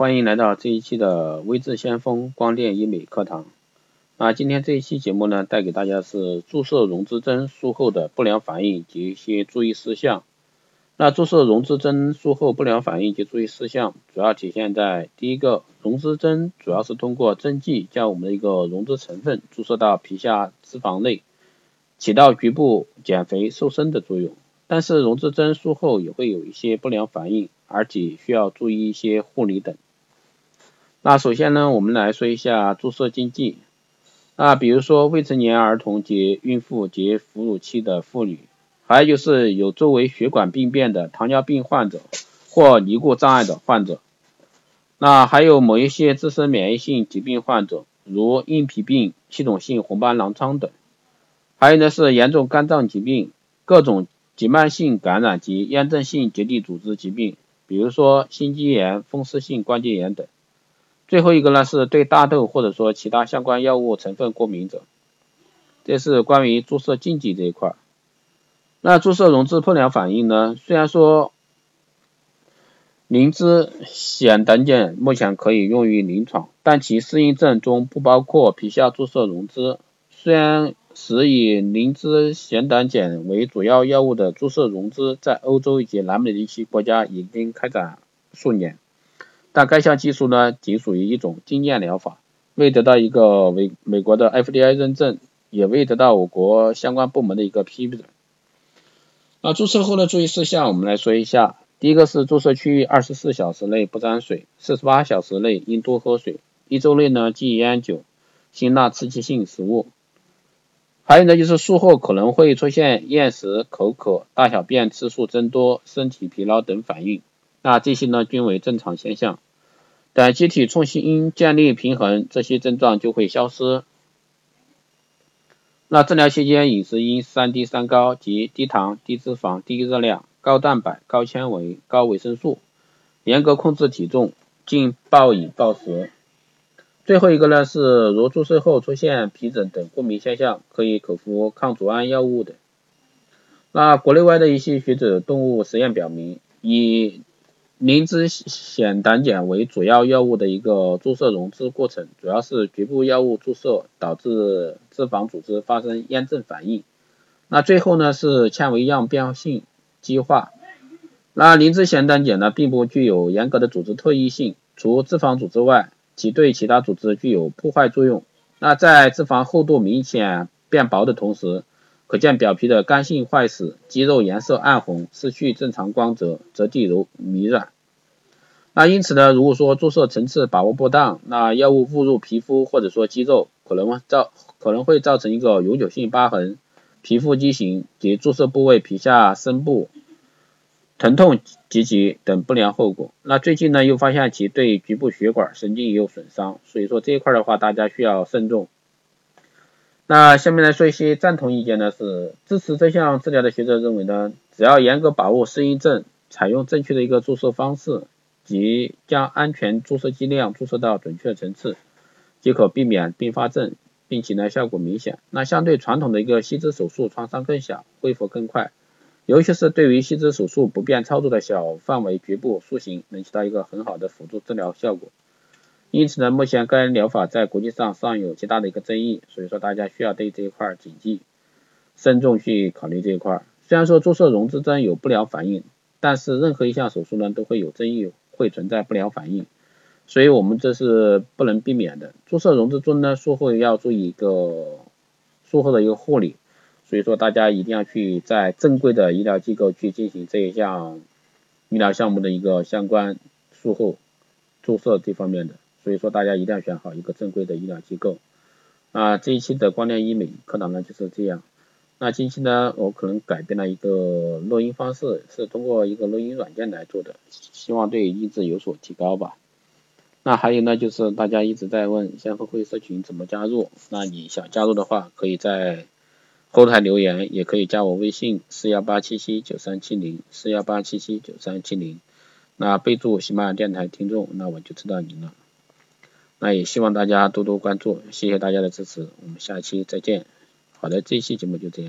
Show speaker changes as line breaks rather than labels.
欢迎来到这一期的微智先锋光电医美课堂。那今天这一期节目呢，带给大家是注射溶脂针术后的不良反应及一些注意事项。那注射溶脂针术后不良反应及注意事项，主要体现在第一个，溶脂针主要是通过针剂将我们的一个溶脂成分注射到皮下脂肪内，起到局部减肥瘦身的作用。但是溶脂针术后也会有一些不良反应，而且需要注意一些护理等。那首先呢，我们来说一下注射禁忌。那比如说未成年儿童及孕妇及哺乳期的妇女。还有就是有周围血管病变的糖尿病患者或尼固障碍的患者，那还有某一些自身免疫性疾病患者，如硬皮病、系统性红斑狼疮等。还有呢是严重肝脏疾病、各种急慢性感染及炎症性结缔组织疾病，比如说心肌炎、风湿性关节炎等。最后一个呢是对大豆或者说其他相关药物成分过敏者。这是关于注射禁忌这一块。那注射溶脂不良反应呢？虽然说灵芝酰胆碱目前可以用于临床，但其适应症中不包括皮下注射溶脂。虽然使以灵芝酰胆碱为主要药物的注射溶脂，在欧洲以及南美的一些国家已经开展数年，但该项技术呢，仅属于一种经验疗法，未得到一个美美国的 FDA 认证，也未得到我国相关部门的一个批准。那注射后的注意事项，我们来说一下。第一个是注射区域二十四小时内不沾水，四十八小时内应多喝水，一周内呢忌烟酒、辛辣刺激性食物。还有呢就是术后可能会出现厌食、口渴、大小便次数增多、身体疲劳等反应，那这些呢均为正常现象。等机体重新建立平衡，这些症状就会消失。那治疗期间饮食应三低三高，即低糖、低脂肪、低热量、高蛋白、高纤维、高维生素，严格控制体重，禁暴饮暴食。最后一个呢是，如注射后出现皮疹等过敏现象，可以口服抗组胺药物等。那国内外的一些学者动物实验表明，以磷脂酰胆碱为主要药物的一个注射溶脂过程，主要是局部药物注射导致脂肪组织发生炎症反应，那最后呢是纤维样变性激化。那磷脂酰胆碱呢并不具有严格的组织特异性，除脂肪组织外，其对其他组织具有破坏作用。那在脂肪厚度明显变薄的同时，可见表皮的干性坏死，肌肉颜色暗红，失去正常光泽，质地柔糜软。那因此呢，如果说注射层次把握不当，那药物误入皮肤或者说肌肉，可能造可能会造成一个永久性疤痕、皮肤畸形及注射部位皮下深部疼痛及其等不良后果。那最近呢，又发现其对局部血管神经也有损伤，所以说这一块的话，大家需要慎重。那下面来说一些赞同意见呢，是支持这项治疗的学者认为呢，只要严格把握适应症，采用正确的一个注射方式，及将安全注射剂量注射到准确层次，即可避免并发症，并且呢效果明显。那相对传统的一个吸脂手术，创伤更小，恢复更快，尤其是对于吸脂手术不便操作的小范围局部塑形，能起到一个很好的辅助治疗效果。因此呢，目前该疗法在国际上尚有极大的一个争议，所以说大家需要对这一块谨记，慎重去考虑这一块。虽然说注射溶脂针有不良反应，但是任何一项手术呢都会有争议，会存在不良反应，所以我们这是不能避免的。注射溶脂针呢，术后要注意一个术后的一个护理，所以说大家一定要去在正规的医疗机构去进行这一项医疗项目的一个相关术后注射这方面的。所以说大家一定要选好一个正规的医疗机构。啊，这一期的光电医美课堂呢就是这样。那近期呢，我可能改变了一个录音方式，是通过一个录音软件来做的，希望对音质有所提高吧。那还有呢，就是大家一直在问先锋会社群怎么加入，那你想加入的话，可以在后台留言，也可以加我微信四幺八七七九三七零四幺八七七九三七零，那备注喜马拉雅电台听众，那我就知道您了。那也希望大家多多关注，谢谢大家的支持，我们下期再见。好的，这一期节目就这样。